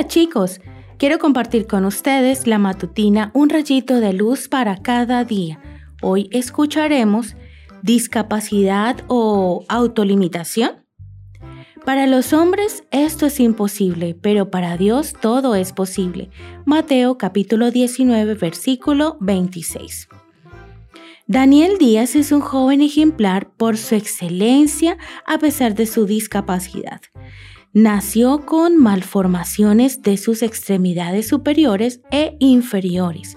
Hola chicos, quiero compartir con ustedes la matutina Un rayito de luz para cada día. Hoy escucharemos discapacidad o autolimitación. Para los hombres esto es imposible, pero para Dios todo es posible. Mateo capítulo 19 versículo 26. Daniel Díaz es un joven ejemplar por su excelencia a pesar de su discapacidad. Nació con malformaciones de sus extremidades superiores e inferiores.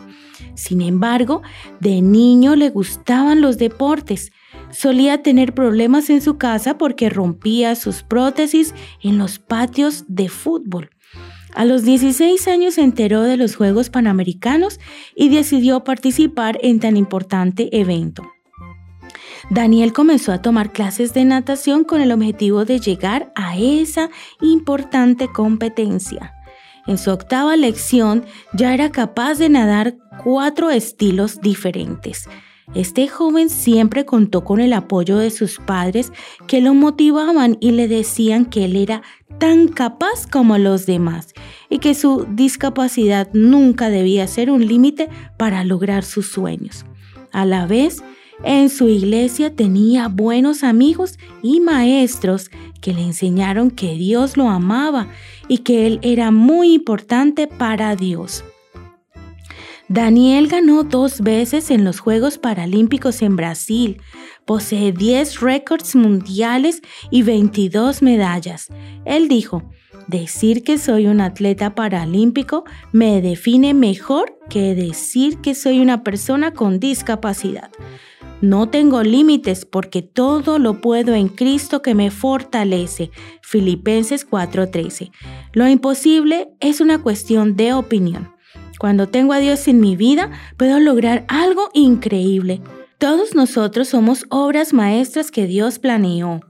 Sin embargo, de niño le gustaban los deportes. Solía tener problemas en su casa porque rompía sus prótesis en los patios de fútbol. A los 16 años se enteró de los Juegos Panamericanos y decidió participar en tan importante evento. Daniel comenzó a tomar clases de natación con el objetivo de llegar a esa importante competencia. En su octava lección ya era capaz de nadar cuatro estilos diferentes. Este joven siempre contó con el apoyo de sus padres que lo motivaban y le decían que él era tan capaz como los demás y que su discapacidad nunca debía ser un límite para lograr sus sueños. A la vez, en su iglesia tenía buenos amigos y maestros que le enseñaron que Dios lo amaba y que él era muy importante para Dios. Daniel ganó dos veces en los Juegos Paralímpicos en Brasil. Posee 10 récords mundiales y 22 medallas. Él dijo, decir que soy un atleta paralímpico me define mejor que decir que soy una persona con discapacidad. No tengo límites porque todo lo puedo en Cristo que me fortalece. Filipenses 4:13. Lo imposible es una cuestión de opinión. Cuando tengo a Dios en mi vida, puedo lograr algo increíble. Todos nosotros somos obras maestras que Dios planeó.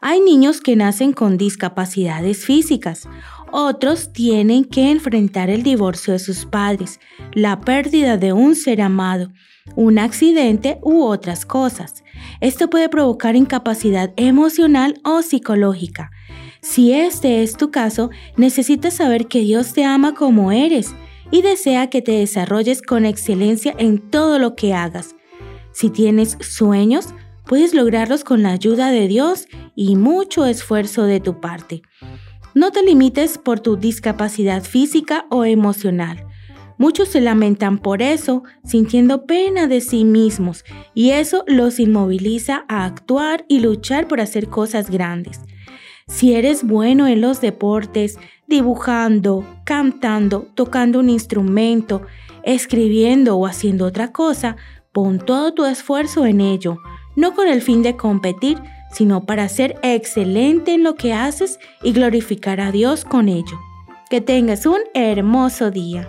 Hay niños que nacen con discapacidades físicas. Otros tienen que enfrentar el divorcio de sus padres, la pérdida de un ser amado, un accidente u otras cosas. Esto puede provocar incapacidad emocional o psicológica. Si este es tu caso, necesitas saber que Dios te ama como eres y desea que te desarrolles con excelencia en todo lo que hagas. Si tienes sueños, puedes lograrlos con la ayuda de Dios y mucho esfuerzo de tu parte. No te limites por tu discapacidad física o emocional. Muchos se lamentan por eso, sintiendo pena de sí mismos, y eso los inmoviliza a actuar y luchar por hacer cosas grandes. Si eres bueno en los deportes, dibujando, cantando, tocando un instrumento, escribiendo o haciendo otra cosa, pon todo tu esfuerzo en ello, no con el fin de competir, sino para ser excelente en lo que haces y glorificar a Dios con ello. Que tengas un hermoso día.